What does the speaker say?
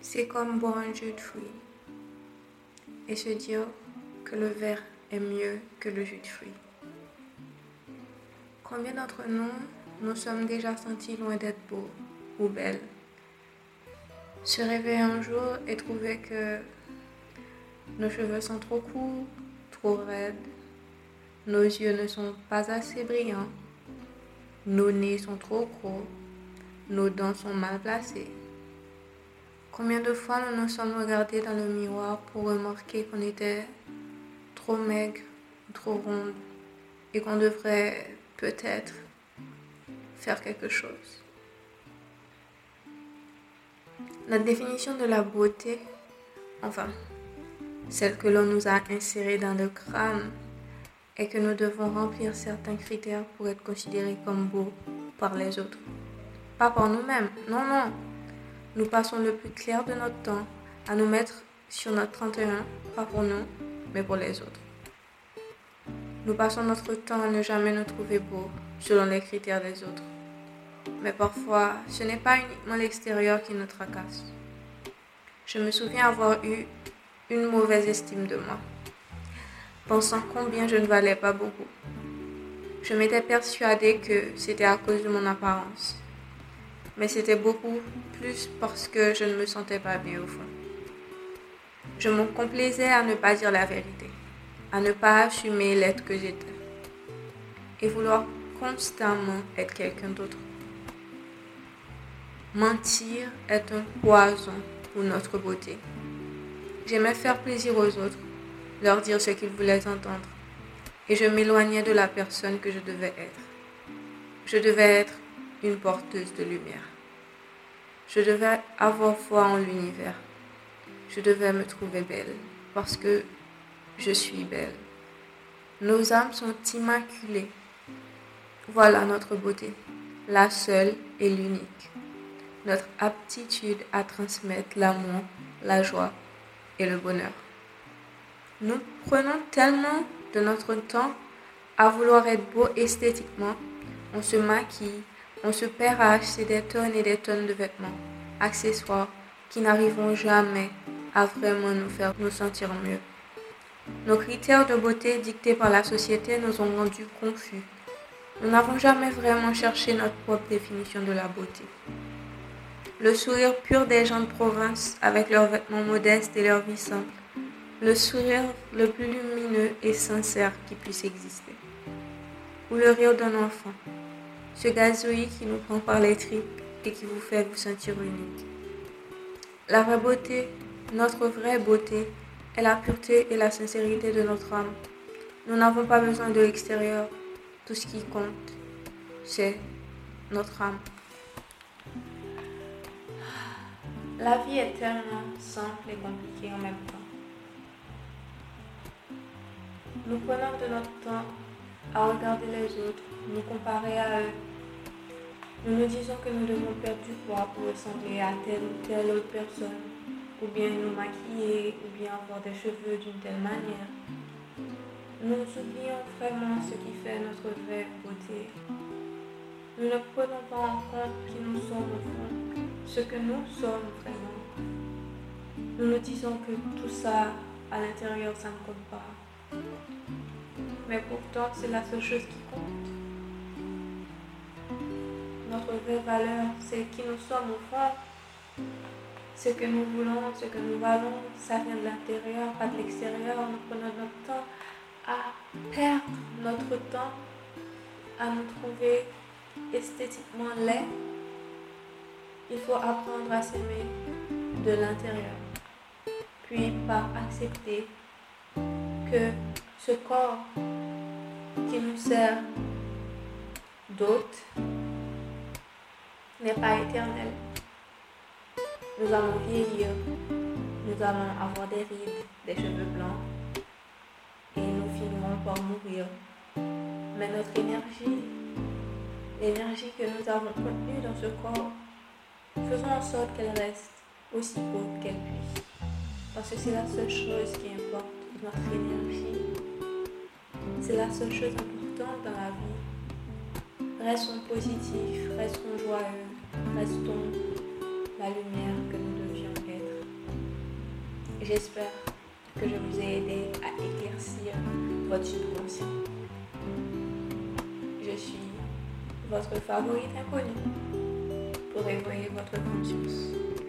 c'est comme boire un jus de fruits et se dire que le verre est mieux que le jus de fruits. Combien d'entre nous nous sommes déjà sentis loin d'être beaux ou belles? Se réveiller un jour et trouver que nos cheveux sont trop courts, trop raides, nos yeux ne sont pas assez brillants, nos nez sont trop gros, nos dents sont mal placées. Combien de fois nous nous sommes regardés dans le miroir pour remarquer qu'on était trop maigre, trop ronde et qu'on devrait peut-être faire quelque chose? Notre définition de la beauté, enfin, celle que l'on nous a insérée dans le crâne, est que nous devons remplir certains critères pour être considérés comme beaux par les autres. Pas par nous-mêmes, non, non, nous passons le plus clair de notre temps à nous mettre sur notre 31, pas pour nous, mais pour les autres. Nous passons notre temps à ne jamais nous trouver beaux selon les critères des autres. Mais parfois, ce n'est pas uniquement l'extérieur qui nous tracasse. Je me souviens avoir eu une mauvaise estime de moi, pensant combien je ne valais pas beaucoup. Je m'étais persuadée que c'était à cause de mon apparence mais c'était beaucoup plus parce que je ne me sentais pas bien au fond. Je me complaisais à ne pas dire la vérité, à ne pas assumer l'être que j'étais, et vouloir constamment être quelqu'un d'autre. Mentir est un poison pour notre beauté. J'aimais faire plaisir aux autres, leur dire ce qu'ils voulaient entendre, et je m'éloignais de la personne que je devais être. Je devais être une porteuse de lumière. Je devais avoir foi en l'univers. Je devais me trouver belle parce que je suis belle. Nos âmes sont immaculées. Voilà notre beauté, la seule et l'unique. Notre aptitude à transmettre l'amour, la joie et le bonheur. Nous prenons tellement de notre temps à vouloir être beau esthétiquement. On se maquille, on se perd à acheter des tonnes et des tonnes de vêtements, accessoires qui n'arriveront jamais à vraiment nous faire nous sentir mieux. Nos critères de beauté dictés par la société nous ont rendus confus. Nous n'avons jamais vraiment cherché notre propre définition de la beauté. Le sourire pur des gens de province avec leurs vêtements modestes et leur vie simple. Le sourire le plus lumineux et sincère qui puisse exister. Ou le rire d'un enfant ce gazouillis qui nous prend par les tripes et qui vous fait vous sentir unique. La vraie beauté, notre vraie beauté, est la pureté et la sincérité de notre âme. Nous n'avons pas besoin de l'extérieur. Tout ce qui compte, c'est notre âme. La vie est tellement simple et compliquée en même temps. Nous prenons de notre temps à regarder les autres, nous comparer à eux nous nous disons que nous devons perdre du poids pour ressembler à telle ou telle autre personne, ou bien nous maquiller, ou bien avoir des cheveux d'une telle manière. Nous oublions vraiment ce qui fait notre vraie beauté. Nous ne prenons pas en compte qui nous sommes au fond, ce que nous sommes vraiment. Nous nous disons que tout ça, à l'intérieur, ça ne compte pas. Mais pourtant, c'est la seule chose qui compte valeur, c'est qui nous sommes au fond. Ce que nous voulons, ce que nous valons, ça vient de l'intérieur, pas de l'extérieur. Nous prenons notre temps à perdre notre temps à nous trouver esthétiquement laid. Il faut apprendre à s'aimer de l'intérieur, puis par accepter que ce corps qui nous sert d'hôte n'est pas éternel. Nous allons vieillir, nous allons avoir des rides, des cheveux blancs, et nous finirons par mourir. Mais notre énergie, l'énergie que nous avons contenue dans ce corps, faisons en sorte qu'elle reste aussi haute qu'elle puisse. Parce que c'est la seule chose qui importe, notre énergie. C'est la seule chose importante dans la vie. Restons positifs, restons joyeux, Restons la lumière que nous devions être. J'espère que je vous ai aidé à éclaircir votre subconscient. Je suis votre favorite inconnue pour éveiller votre conscience.